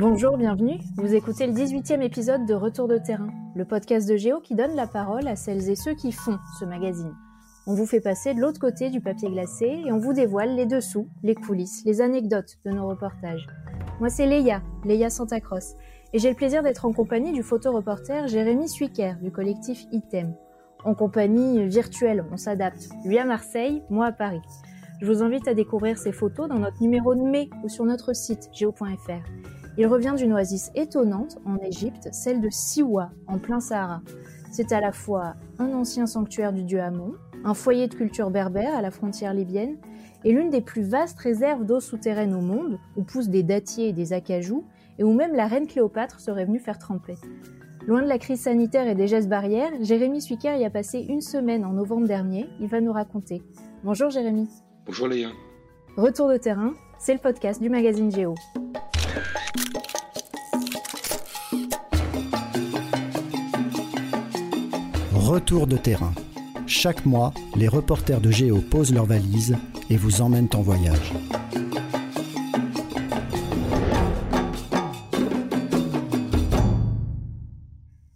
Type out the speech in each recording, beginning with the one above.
Bonjour, bienvenue. Vous écoutez le 18e épisode de Retour de terrain, le podcast de Géo qui donne la parole à celles et ceux qui font ce magazine. On vous fait passer de l'autre côté du papier glacé et on vous dévoile les dessous, les coulisses, les anecdotes de nos reportages. Moi, c'est Leia, Leia Santacross, et j'ai le plaisir d'être en compagnie du photoreporter Jérémy Suiker du collectif Item. En compagnie virtuelle, on s'adapte. Lui à Marseille, moi à Paris. Je vous invite à découvrir ces photos dans notre numéro de mai ou sur notre site geo.fr. Il revient d'une oasis étonnante en Égypte, celle de Siwa, en plein Sahara. C'est à la fois un ancien sanctuaire du dieu Amon, un foyer de culture berbère à la frontière libyenne, et l'une des plus vastes réserves d'eau souterraine au monde, où poussent des dattiers et des acajou, et où même la reine Cléopâtre serait venue faire tremper. Loin de la crise sanitaire et des gestes barrières, Jérémy Suiker y a passé une semaine en novembre dernier. Il va nous raconter. Bonjour Jérémy. Bonjour Léa. Retour de terrain, c'est le podcast du magazine Géo. Retour de terrain. Chaque mois, les reporters de Géo posent leurs valises et vous emmènent en voyage.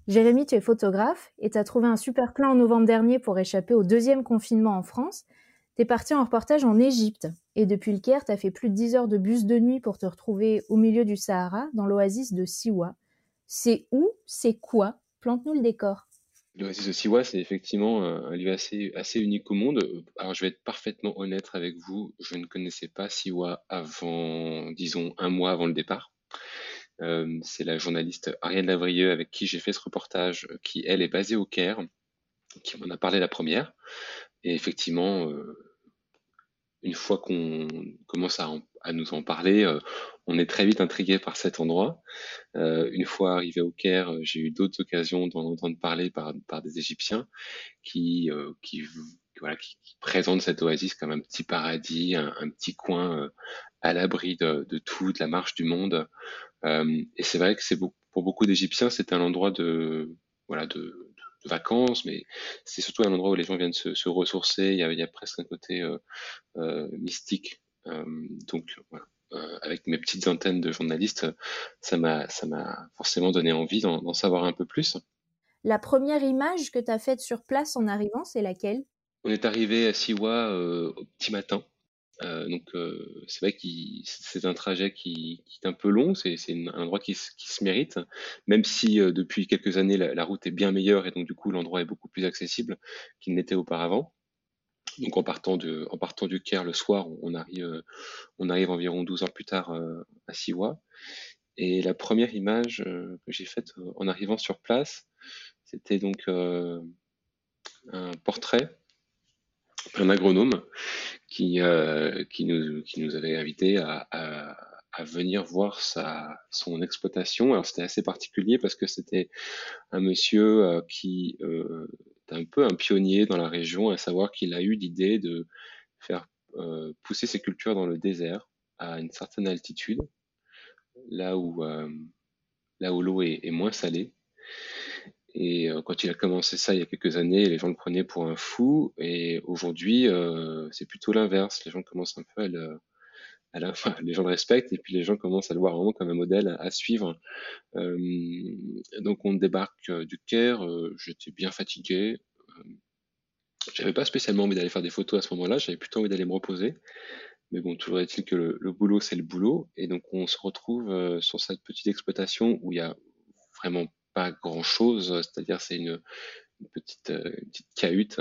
Jérémy, tu es photographe et tu as trouvé un super plan en novembre dernier pour échapper au deuxième confinement en France. Tu es parti en reportage en Égypte et depuis le Caire, tu as fait plus de 10 heures de bus de nuit pour te retrouver au milieu du Sahara, dans l'oasis de Siwa. C'est où C'est quoi? Plante-nous le décor. L'Oasis de Siwa, c'est effectivement un lieu assez, assez unique au monde. Alors, je vais être parfaitement honnête avec vous, je ne connaissais pas Siwa avant, disons, un mois avant le départ. Euh, c'est la journaliste Ariane Lavrieux avec qui j'ai fait ce reportage, qui, elle, est basée au Caire, qui m'en a parlé la première. Et effectivement, euh, une fois qu'on commence à, à, nous en parler, euh, on est très vite intrigué par cet endroit. Euh, une fois arrivé au Caire, euh, j'ai eu d'autres occasions d'en entendre parler par, des Égyptiens qui, qui, cette oasis comme un petit paradis, un, petit coin à l'abri de, tout, de la marche du monde. Et c'est vrai que pour beaucoup d'Égyptiens, c'est un endroit de, vacances, mais c'est surtout un endroit où les gens viennent se, ressourcer. Il y, a, presque un côté mystique. Donc voilà. Euh, avec mes petites antennes de journalistes, ça m'a, ça m'a forcément donné envie d'en, savoir un peu plus. La première image que tu as faite sur place en arrivant, c'est laquelle? On est arrivé à Siwa euh, au petit matin. Euh, donc euh, c'est vrai que c'est un trajet qui, qui, est un peu long, c'est un endroit qui, qui, se mérite, même si euh, depuis quelques années la, la, route est bien meilleure et donc du coup l'endroit est beaucoup plus accessible qu'il n'était auparavant. Donc en partant, du Caire le soir, on arrive, on arrive environ 12 heures plus tard euh, à Siwa. Et la première image euh, que j'ai faite euh, en arrivant sur place, c'était donc un portrait d'un agronome qui, nous, avait invité à, venir voir son exploitation. Alors c'était assez particulier parce que c'était un monsieur qui un peu un pionnier dans la région, à savoir qu'il a eu l'idée de faire euh, pousser ses cultures dans le désert à une certaine altitude, là où euh, où l'eau est, moins salée. Et euh, quand il a commencé ça il y a quelques années, les gens le prenaient pour un fou. Et aujourd'hui, c'est plutôt l'inverse. Les gens commencent un peu à le, à la, enfin, les gens le respectent et puis les gens commencent à le voir vraiment comme un modèle à, suivre. Euh, donc on débarque euh, du Caire, euh, j'étais bien fatigué. Euh, j'avais pas spécialement envie d'aller faire des photos à ce moment-là, j'avais plutôt envie d'aller me reposer. Mais bon, toujours est-il que le, boulot, c'est le boulot. Et donc on se retrouve sur cette petite exploitation où il y a vraiment pas grand-chose, c'est-à-dire c'est une, une, petite, une petite cahute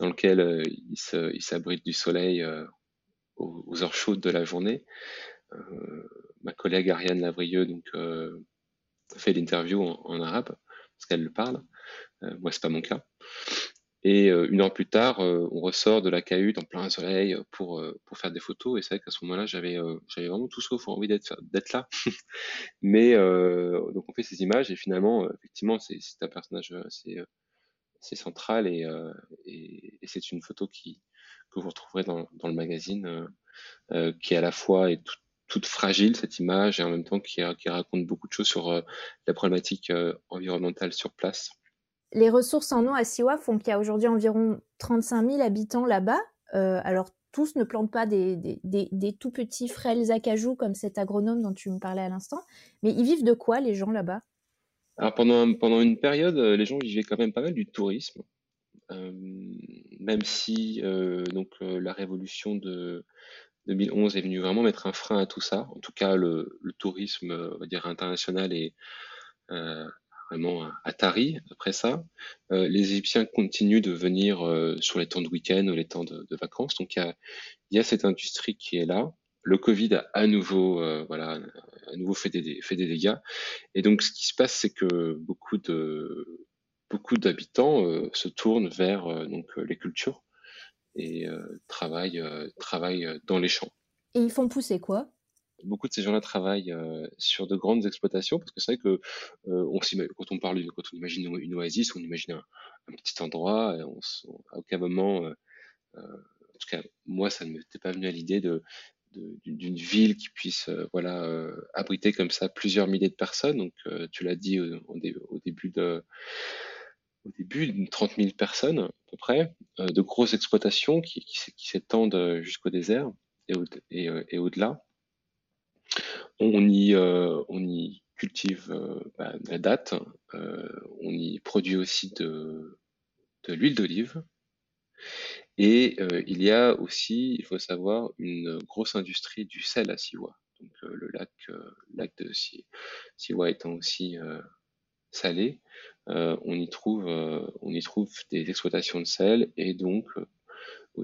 dans laquelle il s'abrite du soleil aux, heures chaudes de la journée. Euh, ma collègue Ariane Lavrieux donc euh, fait l'interview en, arabe parce qu'elle le parle. Euh, moi, c'est pas mon cas. Et une heure plus tard, on ressort de la cahute en plein soleil pour pour faire des photos. Et c'est vrai qu'à ce moment-là, j'avais j'avais vraiment tout sauf envie d'être là. Mais donc on fait ces images et finalement, effectivement, c'est un personnage assez c'est central et, et c'est une photo qui que vous retrouverez dans, dans le magazine, euh, euh, qui à la fois est tout, toute fragile cette image et en même temps qui, qui raconte beaucoup de choses sur euh, la problématique environnementale sur place. Les ressources en eau à Siwa font qu'il y a aujourd'hui environ 35 000 habitants là-bas. alors tous ne plantent pas des, des, tout petits frêles acajou comme cet agronome dont tu me parlais à l'instant, mais ils vivent de quoi les gens là-bas? Alors pendant, pendant une période, euh, les gens vivaient quand même pas mal du tourisme, euh, même si euh, donc la révolution de 2011 est venue vraiment mettre un frein à tout ça. En tout cas, le, tourisme, on va dire international est vraiment à Tari après ça. Euh, les Égyptiens continuent de venir euh, sur les temps de week-end ou les temps de, vacances. Donc il y a, cette industrie qui est là. Le Covid a à nouveau, euh, voilà, à nouveau fait des dégâts. Et donc ce qui se passe, c'est que beaucoup de beaucoup d'habitants se tournent vers donc les cultures et travaillent travaillent dans les champs. Et ils font pousser quoi? Beaucoup de ces gens-là travaillent euh, sur de grandes exploitations parce que c'est vrai que euh, on quand on parle, quand on imagine une oasis, on imagine un, petit endroit. Et on, à aucun moment, euh, en tout cas moi, ça ne m'était pas venu à l'idée de d'une ville qui puisse voilà abriter comme ça plusieurs milliers de personnes. Donc tu l'as dit au, au, début au début, 30 000 personnes à peu près, de grosses exploitations qui, s'étendent jusqu'au désert et, au, et, et au-delà. On y, euh, on y cultive euh, bah, la date, euh, on y produit aussi de, de l'huile d'olive. Et il y a aussi, il faut savoir, une grosse industrie du sel à Siwa. Donc le lac, lac de Siwa étant aussi salé, on y trouve, on y trouve des exploitations de sel et donc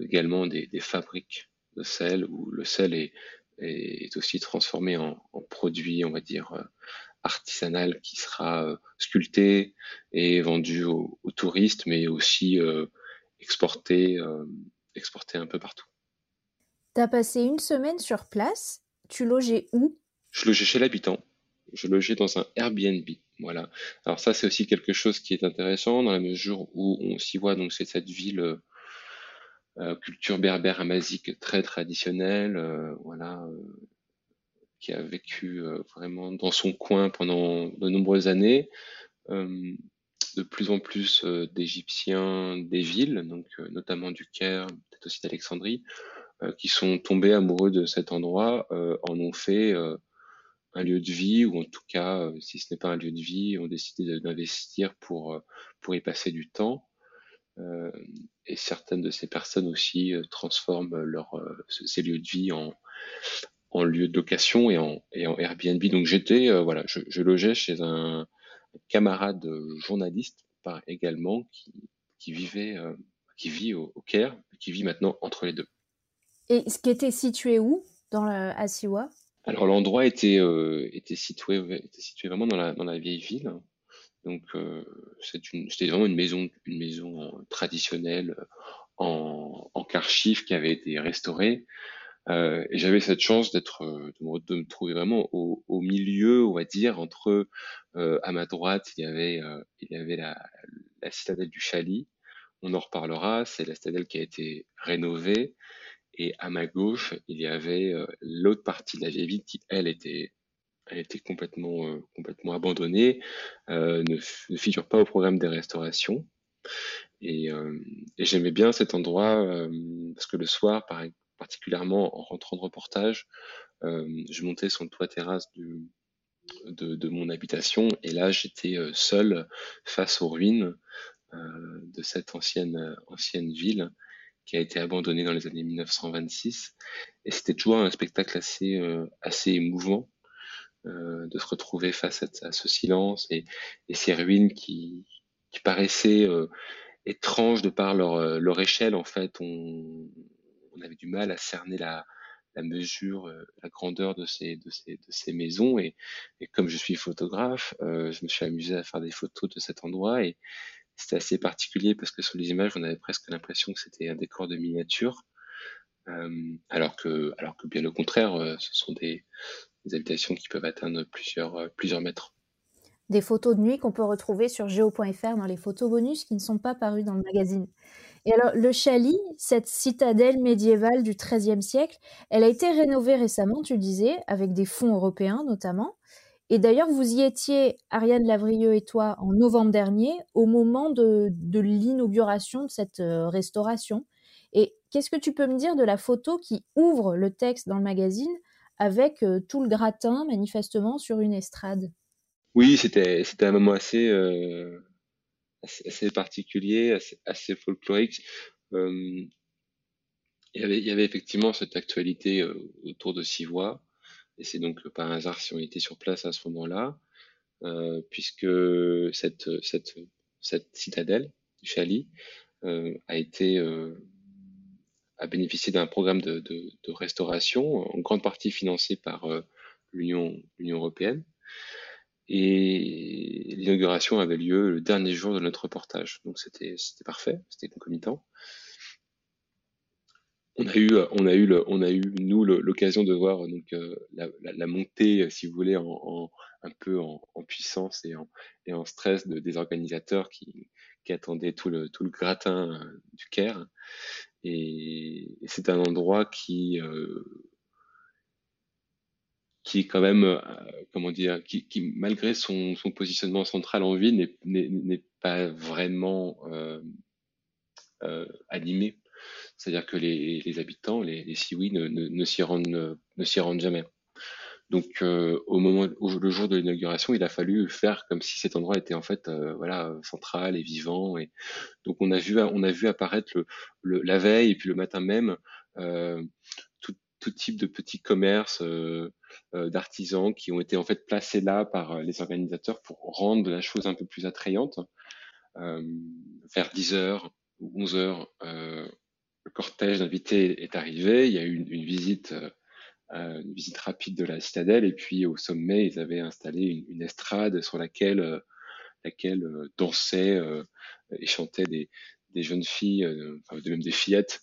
également des, des, fabriques de sel où le sel est, est aussi transformé en, produit, on va dire, euh, artisanal qui sera euh, sculpté et vendu aux, touristes, mais aussi euh, exporté un peu partout. Tu as passé une semaine sur place. Tu logeais où? Je logeais chez l'habitant. Je logeais dans un Airbnb. Voilà. Alors ça, c'est aussi quelque chose qui est intéressant dans la mesure où on s'y voit. Donc c'est cette ville euh, culture berbère amazique très traditionnelle, euh, voilà, euh, qui a vécu vraiment dans son coin pendant de nombreuses années. De plus en plus d'Égyptiens des villes, donc notamment du Caire, peut-être aussi d'Alexandrie, qui sont tombés amoureux de cet endroit, en ont fait un lieu de vie, ou en tout cas, si ce n'est pas un lieu de vie, ont décidé d'investir pour, pour y passer du temps. Euh, et certaines de ces personnes aussi euh, transforment leur, euh, ces lieux de vie en, en lieu de location et en, Airbnb. Donc j'étais, voilà, je, logeais chez un camarade journaliste par, également qui, qui vivait, qui vit au, Caire, qui vit maintenant entre les deux. Et ce qui était situé où dans le, à Siwa? Alors l'endroit était, était, situé, était situé vraiment dans la, dans la vieille ville. Donc euh, c'était vraiment une maison, une maison traditionnelle en, en qui avait été restaurée. Euh, et j'avais cette chance d'être, de, me trouver vraiment au, milieu, on va dire, entre euh, à ma droite il y avait, euh, il y avait la, citadelle du Chali. On en reparlera. C'est la citadelle qui a été rénovée. Et à ma gauche, il y avait euh, l'autre partie de la vieille ville qui, elle, était complètement, euh, complètement abandonnée, euh, ne, figure pas au programme des restaurations. Et, euh, j'aimais bien cet endroit parce que le soir, particulièrement en rentrant de reportage, je montais sur le toit terrasse de, de, mon habitation et là j'étais seul face aux ruines de cette ancienne, ancienne ville qui a été abandonnée dans les années 1926 et c'était toujours un spectacle assez, assez émouvant euh, de se retrouver face à, ce silence et, ces ruines qui, paraissaient euh, étranges de par leur, euh, leur échelle. En fait, avait du mal à cerner la, mesure, la grandeur de ces, maisons. Et, comme je suis photographe, je me suis amusé à faire des photos de cet endroit. Et c'était assez particulier parce que sur les images, on avait presque l'impression que c'était un décor de miniature. alors que, alors que bien au contraire, ce sont des, des habitations qui peuvent atteindre plusieurs, euh, plusieurs mètres. Des photos de nuit qu'on peut retrouver sur geo.fr dans les photos bonus qui ne sont pas parues dans le magazine. Et alors, le Chali, cette citadelle médiévale du XIIIe siècle, elle a été rénovée récemment, tu disais, avec des fonds européens notamment. Et d'ailleurs, vous y étiez, Ariane Lavrieux et toi, en novembre dernier, au moment de, l'inauguration de cette euh, restauration. Et qu'est-ce que tu peux me dire de la photo qui ouvre le texte dans le magazine avec tout le gratin manifestement sur une estrade? Oui, c'était c'était un moment assez assez, particulier, assez, folklorique. il, y avait, il y avait effectivement cette actualité autour de Sivois, et c'est donc par hasard si on était sur place à ce moment-là, puisque cette, cette, cette citadelle Chali a été a bénéficié d'un programme de, restauration, en grande partie financé par euh, l'Union européenne. Et l'inauguration avait lieu le dernier jour de notre reportage. Donc c'était parfait, c'était concomitant. On a eu, on a eu, on a eu nous l'occasion de voir donc euh, la, montée, si vous voulez, en, un peu en, puissance et en, et en stress de, des organisateurs qui, qui attendaient tout le, tout le gratin euh, du Caire. Et, c'est un endroit qui, euh, qui quand même, euh, comment dire, qui, malgré son, positionnement central en ville, n'est pas vraiment euh, euh, animé. C'est-à-dire que les, habitants, les, les Siouis, ne, s'y rendent, rendent jamais. Donc, au moment, le jour de l'inauguration, il a fallu faire comme si cet endroit était en fait, voilà, central et vivant. Et donc, on a vu, on a vu apparaître le, la veille et puis le matin même tout, type de petits commerces d'artisans qui ont été en fait placés là par les organisateurs pour rendre la chose un peu plus attrayante. vers 10 heures ou 11 heures, le cortège d'invités est arrivé. Il y a eu une, visite euh, une visite rapide de la citadelle et puis au sommet ils avaient installé une, estrade sur laquelle euh, laquelle euh, dansaient et chantaient des, jeunes filles, enfin même des fillettes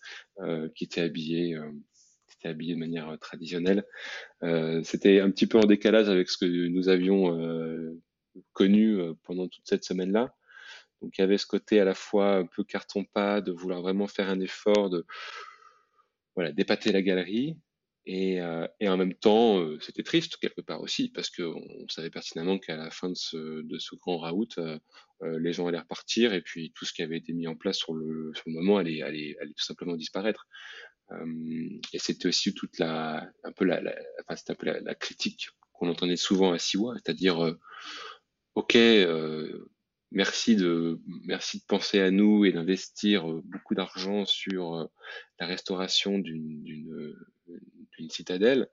qui étaient habillées étaient habillées de manière traditionnelle. C'était un petit peu en décalage avec ce que nous avions connu pendant toute cette semaine-là. Donc il y avait ce côté à la fois un peu carton-pas, de vouloir vraiment faire un effort, de voilà, d'épater la galerie, et, euh, en même temps, euh, c'était triste quelque part aussi, parce qu'on savait pertinemment qu'à la fin de ce, grand raout, euh, les gens allaient repartir, et puis tout ce qui avait été mis en place sur le, moment allait tout simplement disparaître. Et c'était aussi toute la, un peu la, la enfin, un peu la, critique qu'on entendait souvent à Siwa, c'est-à-dire, ok, merci de merci de penser à nous et d'investir euh, beaucoup d'argent sur euh, la restauration d'une d'une citadelle,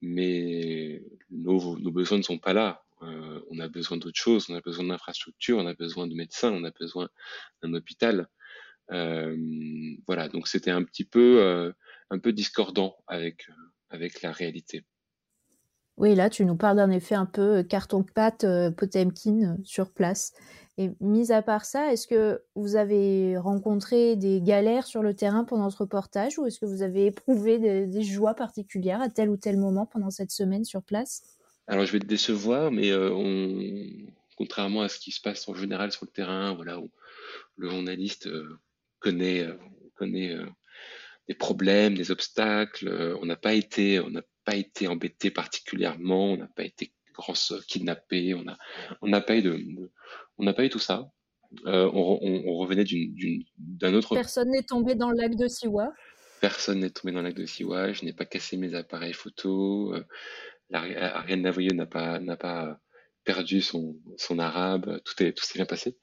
mais nos, nos besoins ne sont pas là. Euh, on a besoin d'autre chose, on a besoin d'infrastructures, on a besoin de médecins, on a besoin d'un hôpital. Euh, voilà, donc c'était un petit peu euh, un peu discordant avec avec la réalité. Oui, là, tu nous parles d'un effet un peu carton-pâte Potemkin sur place. Et mis à part ça, est-ce que vous avez rencontré des galères sur le terrain pendant ce reportage ou est-ce que vous avez éprouvé des, joies particulières à tel ou tel moment pendant cette semaine sur place? Alors je vais te décevoir, mais euh, on, contrairement à ce qui se passe en général sur le terrain, voilà, où le journaliste euh, connaît, euh, connaît des problèmes, des obstacles, on n'a pas été, on n'a pas été embêté particulièrement, on n'a pas été kidnappé, on a, on n'a pas eu de on n'a pas eu tout ça. Euh, on, revenait d'un autre. Personne n'est tombé dans le lac de Siwa. Personne n'est tombé dans le lac de Siwa. Je n'ai pas cassé mes appareils photo. Euh, Ariane n'a pas n'a pas perdu son, son arabe. Tout est tout s'est bien passé.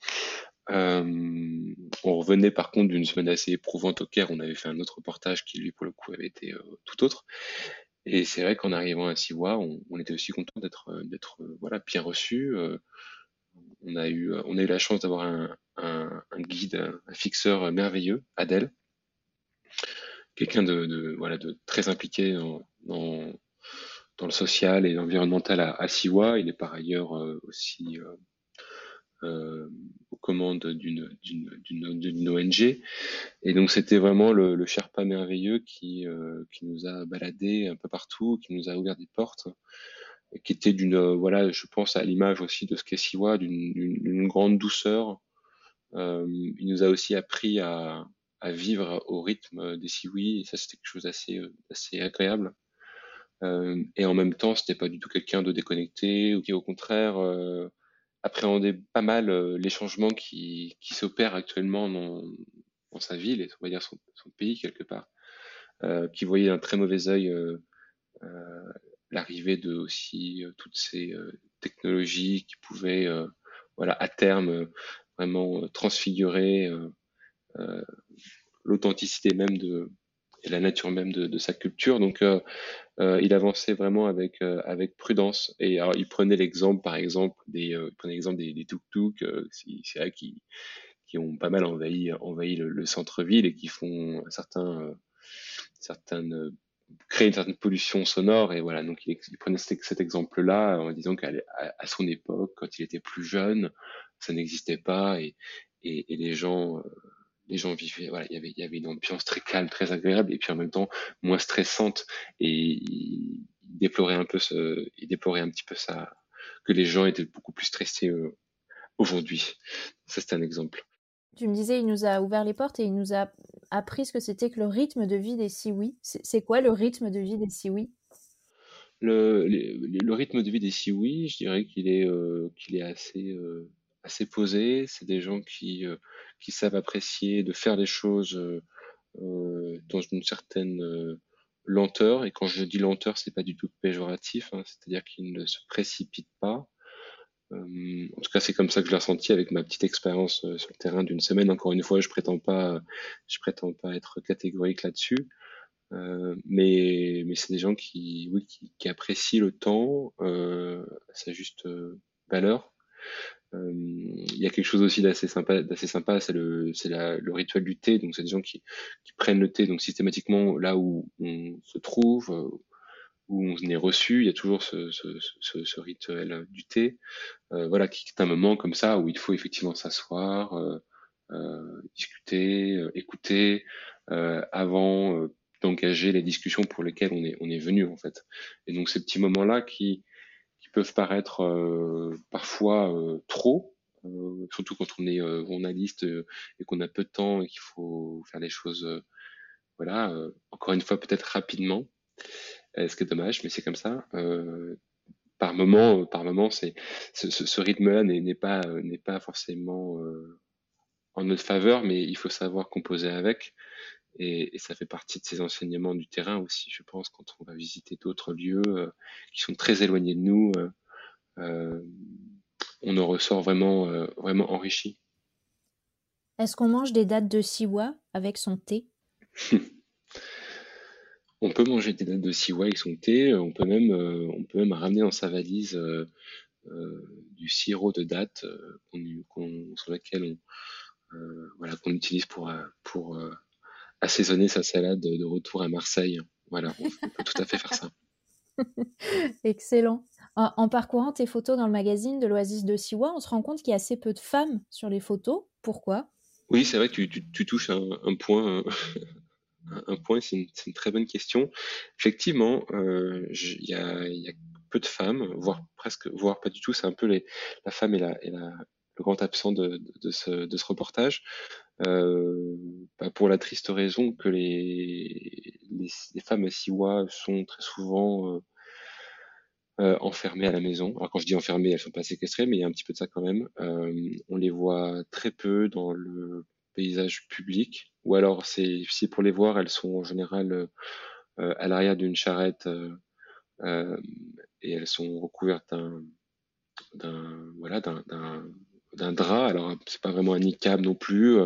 Euh, on revenait par contre d'une semaine assez éprouvante au Caire. On avait fait un autre reportage qui lui pour le coup avait été tout autre. Et c'est vrai qu'en arrivant à Siwa, on, était aussi content d'être d'être voilà bien reçu on a eu, on a eu la chance d'avoir un, guide, un fixeur merveilleux, Adèle, quelqu'un de, voilà, de très impliqué dans, dans, dans le social et l'environnemental à, à, Siwa. Il est par ailleurs euh, aussi euh, aux commandes d'une ONG. Et donc c'était vraiment le, Sherpa merveilleux qui, euh, qui nous a baladé un peu partout, qui nous a ouvert des portes qui était d'une, euh, voilà, je pense à l'image aussi de ce qu'est Siwa, d'une grande douceur. Euh, il nous a aussi appris à, à vivre au rythme des Siwi, et ça c'était quelque chose d'assez assez agréable. Et en même temps, c'était pas du tout quelqu'un de déconnecté ou qui, au contraire, euh, appréhendait pas mal les changements qui, qui s'opèrent actuellement dans, sa ville et on va dire son, pays quelque part, qui voyait d'un très mauvais œil l'arrivée de aussi toutes ces technologies qui pouvaient voilà à terme vraiment transfigurer l'authenticité même de et la nature même de, de sa culture. Donc, euh, euh, il avançait vraiment avec euh, avec prudence. Et alors, il prenait l'exemple, par exemple, des euh, il prenait l'exemple des, des tuk-tuk, c'est vrai qui qui ont pas mal envahi envahi le, le centre-ville et qui font certains certaines créer une certaine pollution sonore et voilà donc il, il prenait cet, cet exemple-là en disant qu'à à son époque quand il était plus jeune ça n'existait pas et, et, et les gens les gens vivaient, voilà, il y avait, il y avait une ambiance très calme, très agréable, et puis en même temps moins stressante. Et il déplorait un peu ce, il déplorait un petit peu ça, que les gens étaient beaucoup plus stressés euh, aujourd'hui. Ça, c'est un exemple. Tu me disais, il nous a ouvert les portes et il nous a appris ce que c'était que le rythme de vie des Siouis. C'est quoi le rythme de vie des Siouis? Le, le, le, rythme de vie des Siouis, je dirais qu'il est, euh, qu'il est assez, euh, assez posé. C'est des gens qui, euh, qui savent apprécier de faire les choses euh, euh, dans une certaine lenteur. Et quand je dis lenteur, c'est pas du tout péjoratif. Hein, C'est-à-dire qu'ils ne se précipitent pas. en tout cas, c'est comme ça que je l'ai ressenti avec ma petite expérience sur le terrain d'une semaine. Encore une fois, je prétends pas, prétends pas être catégorique là-dessus. Euh, mais mais c'est des gens qui, oui, qui, qui apprécient le temps euh, sa juste valeur euh, il y a quelque chose aussi d'assez sympa, d'assez sympa, c'est le, c'est le rituel du thé. Donc c'est des gens qui, qui prennent le thé donc systématiquement là où on se trouve, euh, où on est reçu. Il y a toujours ce, ce, ce, ce rituel du thé, euh, voilà, qui est un moment comme ça où il faut effectivement s'asseoir, euh, euh, discuter, écouter avant d'engager les discussions pour lesquelles on est on est venu en fait. Et donc ces petits moments là qui peuvent paraître euh, parfois euh, trop, euh, surtout quand on est journaliste et qu'on a peu de temps et qu'il faut faire les choses, voilà, encore une fois peut-être rapidement, ce qui est dommage, mais c'est comme ça par moment, par moment, c'est ce, ce rythme-là n'est pas n'est pas forcément euh, en notre faveur, mais il faut savoir composer avec. Et, et, ça fait partie de ces enseignements du terrain aussi, je pense, quand on va visiter d'autres lieux euh, qui sont très éloignés de nous, euh, euh on en ressort vraiment, vraiment enrichi. Est-ce qu'on mange des dattes de siwa avec son thé? On peut manger des dattes de siwa avec son thé. On peut même, on peut même ramener dans sa valise du sirop de dattes qu'on, sur lequel on, voilà, qu'on utilise pour, pour assaisonner sa salade de retour à Marseille. Voilà, on peut tout à fait faire ça. Excellent. En, en, parcourant tes photos dans le magazine de l'Oasis de Siwa, on se rend compte qu'il y a assez peu de femmes sur les photos. Pourquoi? Oui, c'est vrai que tu, tu, tu touches un, un, point. Un point, c'est une, une, très bonne question. Effectivement, euh, il y, a, y, a, peu de femmes, voire presque, voire pas du tout. C'est un peu les, la femme et la, et la, le grand absent de, de, de, ce, de ce, reportage, euh, bah pour la triste raison que les, les, les, femmes à Siwa sont très souvent euh, euh, enfermées à la maison. Alors quand je dis enfermées, elles sont pas séquestrées, mais il y a un petit peu de ça quand même. Euh, on les voit très peu dans le paysage public, ou alors c'est si pour les voir, elles sont en général euh, à l'arrière d'une charrette et elles sont recouvertes d'un voilà d'un d'un drap. Alors c'est pas vraiment un niqab non plus,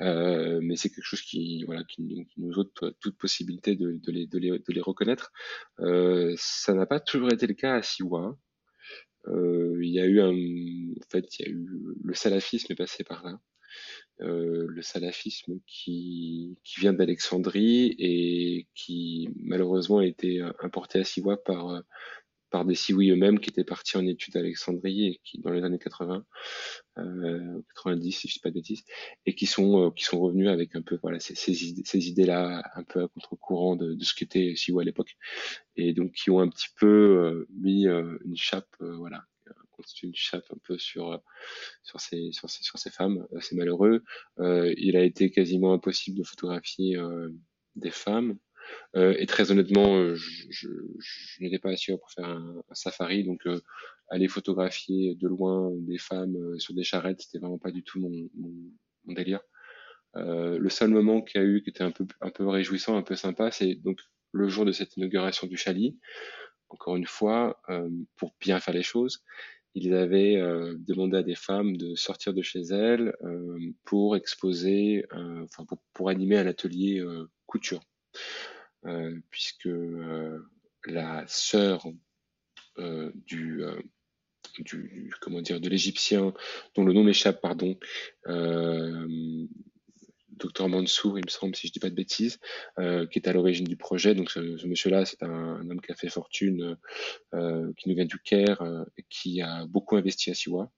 euh, mais c'est quelque chose qui voilà qui, nous ôte toute possibilité de, les, reconnaître. Euh, ça n'a pas toujours été le cas à Siwa. Euh, il y a eu un, en fait, il y a eu le salafisme est passé par là. Euh, le salafisme qui, qui vient d'Alexandrie et qui malheureusement a été importé à Siwa par par des Sioux eux-mêmes qui étaient partis en études à Alexandrie et qui, dans les années 80, euh, 90 si je dis pas de bêtises, et qui sont euh, qui sont revenus avec un peu voilà ces, ces idées ces idées là un peu à contre-courant de, de ce qu'était Sioux à l'époque, et donc qui ont un petit peu euh, mis euh, une chape euh, voilà constitué une chape un peu sur sur ces sur ces sur ces femmes, c'est malheureux. il a été quasiment impossible de photographier des femmes euh, et très honnêtement, euh, je, n'étais pas sûr pour faire un, safari, donc euh, aller photographier de loin des femmes sur des charrettes, c'était vraiment pas du tout mon délire. le seul moment qu'il y a eu qui était un peu, un peu réjouissant, un peu sympa, c'est donc le jour de cette inauguration du Chali. Encore une fois, pour bien faire les choses, ils avaient demandé à des femmes de sortir de chez elles pour exposer, enfin pour, pour, animer un atelier couture, puisque la sœur du du, comment dire, de l'Égyptien, dont le nom m'échappe, pardon, euh, docteur Mansour, il me semble, si je dis pas de bêtises, euh, qui est à l'origine du projet. Donc ce, monsieur-là, c'est un, homme qui a fait fortune, euh, qui nous vient du Caire, qui a beaucoup investi à Siwa.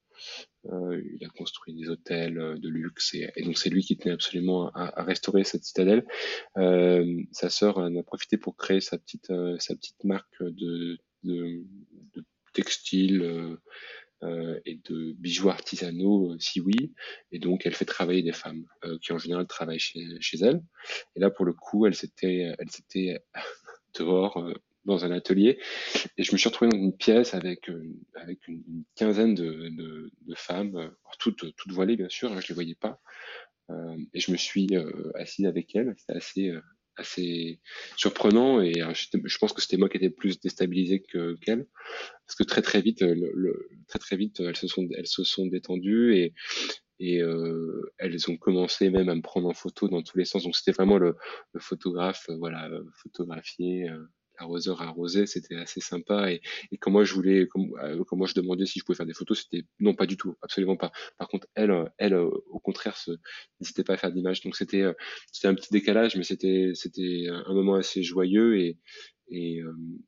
Il a construit des hôtels de luxe et, donc c'est lui qui tenait absolument à, restaurer cette citadelle. sa sœur en a profité pour créer sa petite sa petite marque de, de, de textile euh, euh, et de bijoux artisanaux, euh, si oui. Et donc, elle fait travailler des femmes qui, en général, travaillent chez, chez elle. Et là, pour le coup, elle s'était, elle s'était dehors dans un atelier. Et je me suis retrouvé dans une pièce avec avec une, quinzaine de, femmes toutes toutes voilées bien sûr hein, je les voyais pas. Euh, et je me suis euh, assis avec elles. C'était assez assez surprenant et euh, je pense que c'était moi qui étais plus déstabilisé que qu'elle parce que très très vite euh, très très vite elles se sont elles se sont détendues et euh, elles ont commencé même à me prendre en photo dans tous les sens. Donc c'était vraiment le, photographe euh, voilà photographier arroseur arrosé, c'était assez sympa. Et, et quand moi je voulais, euh, quand, moi je demandais si je pouvais faire des photos, c'était non pas du tout, absolument pas. Par contre, elle, euh, elle, euh, au contraire, n'hésitait pas à faire d'images. Donc c'était, c'était un petit décalage, mais c'était, c'était un moment assez joyeux et, et,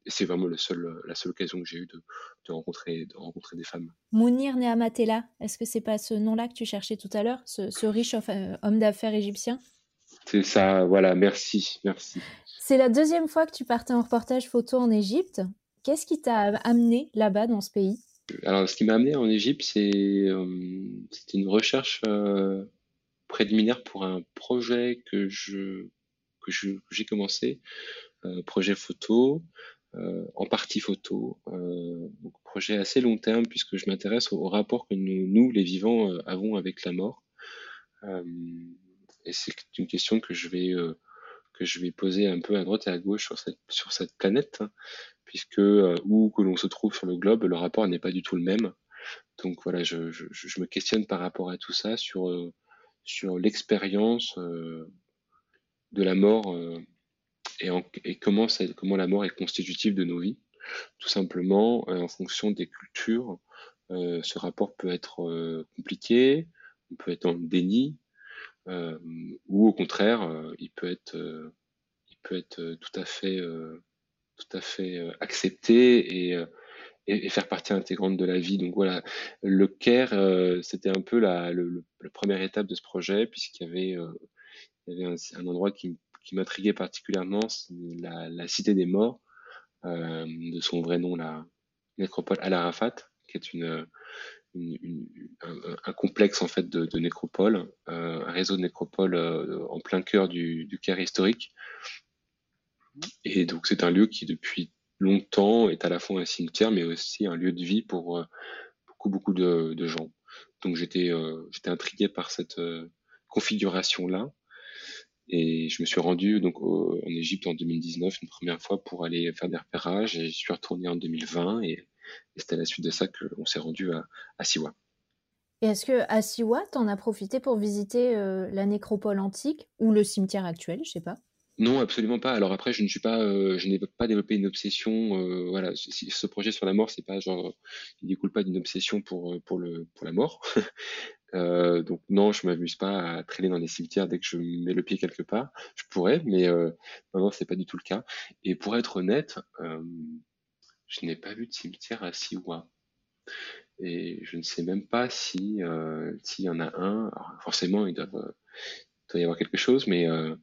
c'est vraiment le seul, la seule occasion que j'ai eu de, de, rencontrer, de rencontrer des femmes. Mounir Nehamatella, est-ce que c'est pas ce nom-là que tu cherchais tout à l'heure, ce, ce riche homme d'affaires égyptien? C'est ça, voilà, merci, merci. C'est la deuxième fois que tu partais en reportage photo en Égypte. Qu'est-ce qui t'a amené là-bas dans ce pays? Alors, ce qui m'a amené en Égypte, c'est euh, une recherche euh, préliminaire pour un projet que j'ai commencé, euh, projet photo, en partie photo, projet assez long terme puisque je m'intéresse au, rapport que nous, les vivants, avons avec la mort. et c'est une question que je vais que je vais poser un peu à droite et à gauche sur cette, sur cette planète, hein, puisque euh, où que l'on se trouve sur le globe, le rapport n'est pas du tout le même. Donc voilà, je, je, me questionne par rapport à tout ça sur, euh, sur l'expérience euh, de la mort et, en, et comment, comment la mort est constitutive de nos vies. Tout simplement, en fonction des cultures, ce rapport peut être compliqué, on peut être en déni, euh, ou au contraire, euh, il peut être, euh, il peut être tout à fait, tout à fait accepté et et, faire partie intégrante de la vie. Donc voilà, le Caire, c'était un peu la, le, la première étape de ce projet, puisqu'il y avait, il y avait un, endroit qui, qui m'intriguait particulièrement, la, la, cité des morts, euh, de son vrai nom, la nécropole Al Arafat, qui est une, un, complexe en fait de, de nécropoles, euh, un réseau de nécropoles euh, en plein cœur du, du Caire historique. Et donc c'est un lieu qui depuis longtemps est à la fois un cimetière, mais aussi un lieu de vie pour euh, beaucoup beaucoup de, gens. Donc j'étais j'étais intrigué par cette configuration là. Et je me suis rendu donc en Égypte en 2019 une première fois pour aller faire des repérages et je suis retourné en 2020 et et c'est à la suite de ça qu'on s'est rendu à, à Siwa. Et est-ce que à Siwa, tu en as profité pour visiter euh, la nécropole antique ou le cimetière actuel, je sais pas? Non, absolument pas. Alors après, je ne suis pas, euh, je n'ai pas développé une obsession. Euh, voilà, ce projet sur la mort, c'est pas genre, il découle pas d'une obsession pour pour le pour la mort. euh, donc non, je m'amuse pas à traîner dans des cimetières dès que je mets le pied quelque part. Je pourrais, mais non, non, c'est pas du tout le cas. Et pour être honnête, je n'ai pas vu de cimetière à Siwa. Et je ne sais même pas si euh, s'il y en a un. forcément, il doit, euh, il doit y avoir quelque chose, mais, euh,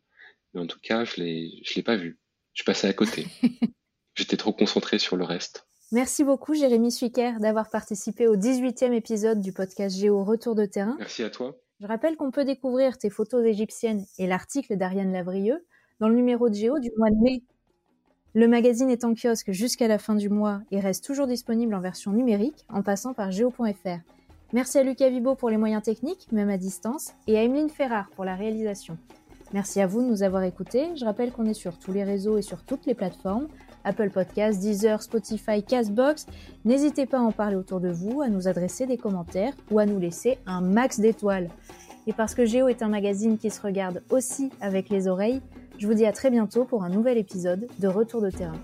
mais en tout cas, je l'ai je l'ai pas vu. Je suis passé à côté. J'étais trop concentré sur le reste. Merci beaucoup, Jérémy Suiker, d'avoir participé au 18e épisode du podcast Géo Retour de terrain. Merci à toi. Je rappelle qu'on peut découvrir tes photos égyptiennes et l'article d'Ariane Lavrieux dans le numéro de Géo du mois de mai le magazine est en kiosque jusqu'à la fin du mois et reste toujours disponible en version numérique en passant par geo.fr. Merci à Lucas Vibo pour les moyens techniques, même à distance, et à Emeline Ferrard pour la réalisation. Merci à vous de nous avoir écoutés. Je rappelle qu'on est sur tous les réseaux et sur toutes les plateformes. Apple Podcasts, Deezer, Spotify, Castbox. N'hésitez pas à en parler autour de vous, à nous adresser des commentaires ou à nous laisser un max d'étoiles. Et parce que Géo est un magazine qui se regarde aussi avec les oreilles, je vous dis à très bientôt pour un nouvel épisode de Retour de terrain.